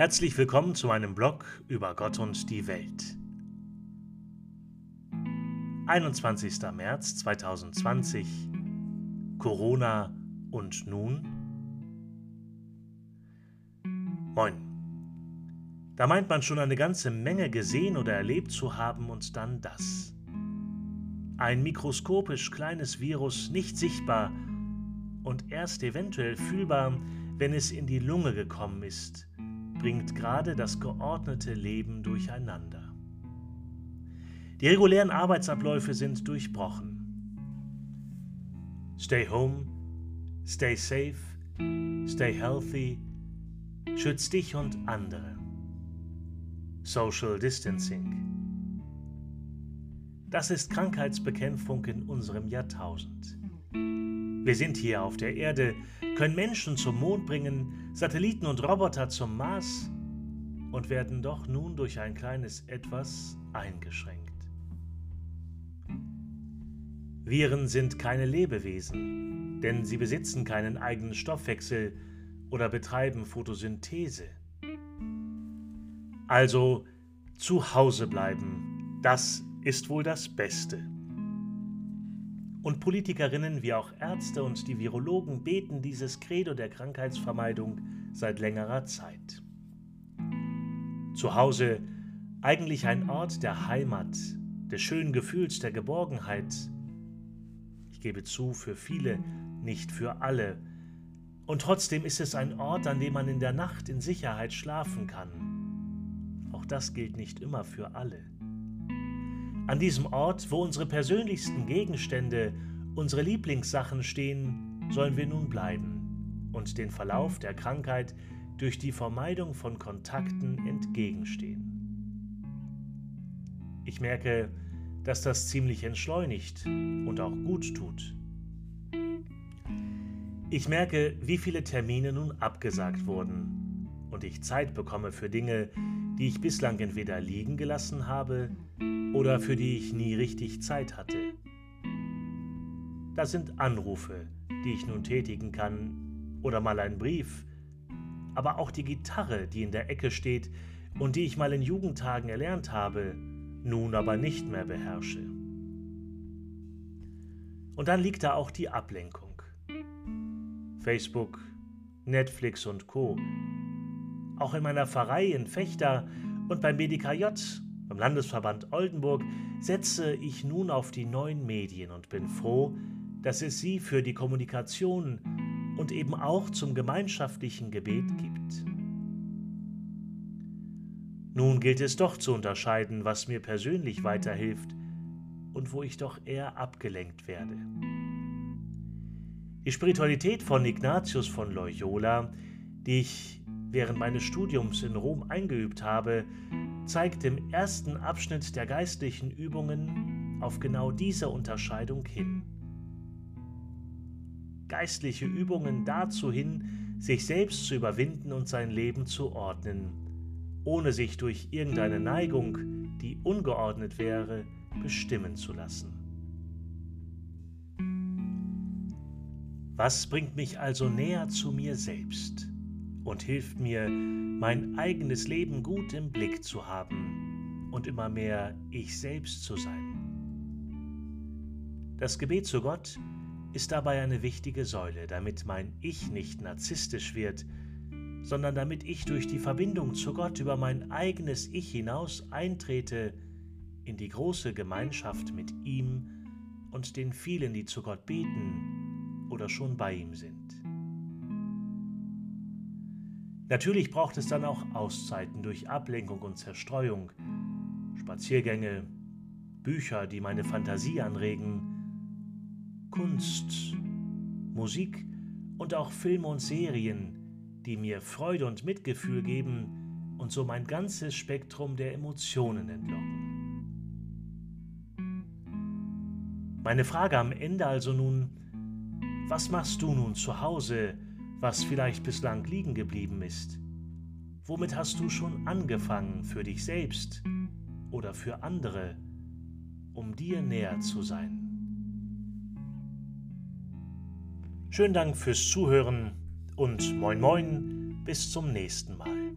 Herzlich willkommen zu meinem Blog über Gott und die Welt. 21. März 2020 Corona und nun? Moin. Da meint man schon eine ganze Menge gesehen oder erlebt zu haben und dann das. Ein mikroskopisch kleines Virus, nicht sichtbar und erst eventuell fühlbar, wenn es in die Lunge gekommen ist, bringt gerade das geordnete Leben durcheinander. Die regulären Arbeitsabläufe sind durchbrochen. Stay home, stay safe, stay healthy, schütz dich und andere. Social Distancing. Das ist Krankheitsbekämpfung in unserem Jahrtausend. Wir sind hier auf der Erde, können Menschen zum Mond bringen, Satelliten und Roboter zum Mars und werden doch nun durch ein kleines Etwas eingeschränkt. Viren sind keine Lebewesen, denn sie besitzen keinen eigenen Stoffwechsel oder betreiben Photosynthese. Also zu Hause bleiben, das ist wohl das Beste. Und Politikerinnen wie auch Ärzte und die Virologen beten dieses Credo der Krankheitsvermeidung seit längerer Zeit. Zu Hause eigentlich ein Ort der Heimat, des schönen Gefühls der Geborgenheit. Ich gebe zu, für viele, nicht für alle. Und trotzdem ist es ein Ort, an dem man in der Nacht in Sicherheit schlafen kann. Auch das gilt nicht immer für alle. An diesem Ort, wo unsere persönlichsten Gegenstände, unsere Lieblingssachen stehen, sollen wir nun bleiben und den Verlauf der Krankheit durch die Vermeidung von Kontakten entgegenstehen. Ich merke, dass das ziemlich entschleunigt und auch gut tut. Ich merke, wie viele Termine nun abgesagt wurden und ich Zeit bekomme für Dinge, die ich bislang entweder liegen gelassen habe oder für die ich nie richtig Zeit hatte. Das sind Anrufe, die ich nun tätigen kann, oder mal ein Brief, aber auch die Gitarre, die in der Ecke steht und die ich mal in Jugendtagen erlernt habe, nun aber nicht mehr beherrsche. Und dann liegt da auch die Ablenkung. Facebook, Netflix und Co auch in meiner Pfarrei in Fechter und beim BDKJ, beim Landesverband Oldenburg, setze ich nun auf die neuen Medien und bin froh, dass es sie für die Kommunikation und eben auch zum gemeinschaftlichen Gebet gibt. Nun gilt es doch zu unterscheiden, was mir persönlich weiterhilft und wo ich doch eher abgelenkt werde. Die Spiritualität von Ignatius von Loyola, die ich während meines Studiums in Rom eingeübt habe, zeigt im ersten Abschnitt der geistlichen Übungen auf genau diese Unterscheidung hin. Geistliche Übungen dazu hin, sich selbst zu überwinden und sein Leben zu ordnen, ohne sich durch irgendeine Neigung, die ungeordnet wäre, bestimmen zu lassen. Was bringt mich also näher zu mir selbst? Und hilft mir, mein eigenes Leben gut im Blick zu haben und immer mehr ich selbst zu sein. Das Gebet zu Gott ist dabei eine wichtige Säule, damit mein Ich nicht narzisstisch wird, sondern damit ich durch die Verbindung zu Gott über mein eigenes Ich hinaus eintrete in die große Gemeinschaft mit ihm und den vielen, die zu Gott beten oder schon bei ihm sind. Natürlich braucht es dann auch Auszeiten durch Ablenkung und Zerstreuung, Spaziergänge, Bücher, die meine Fantasie anregen, Kunst, Musik und auch Filme und Serien, die mir Freude und Mitgefühl geben und so mein ganzes Spektrum der Emotionen entlocken. Meine Frage am Ende also nun, was machst du nun zu Hause, was vielleicht bislang liegen geblieben ist? Womit hast du schon angefangen für dich selbst oder für andere, um dir näher zu sein? Schönen Dank fürs Zuhören und moin moin, bis zum nächsten Mal.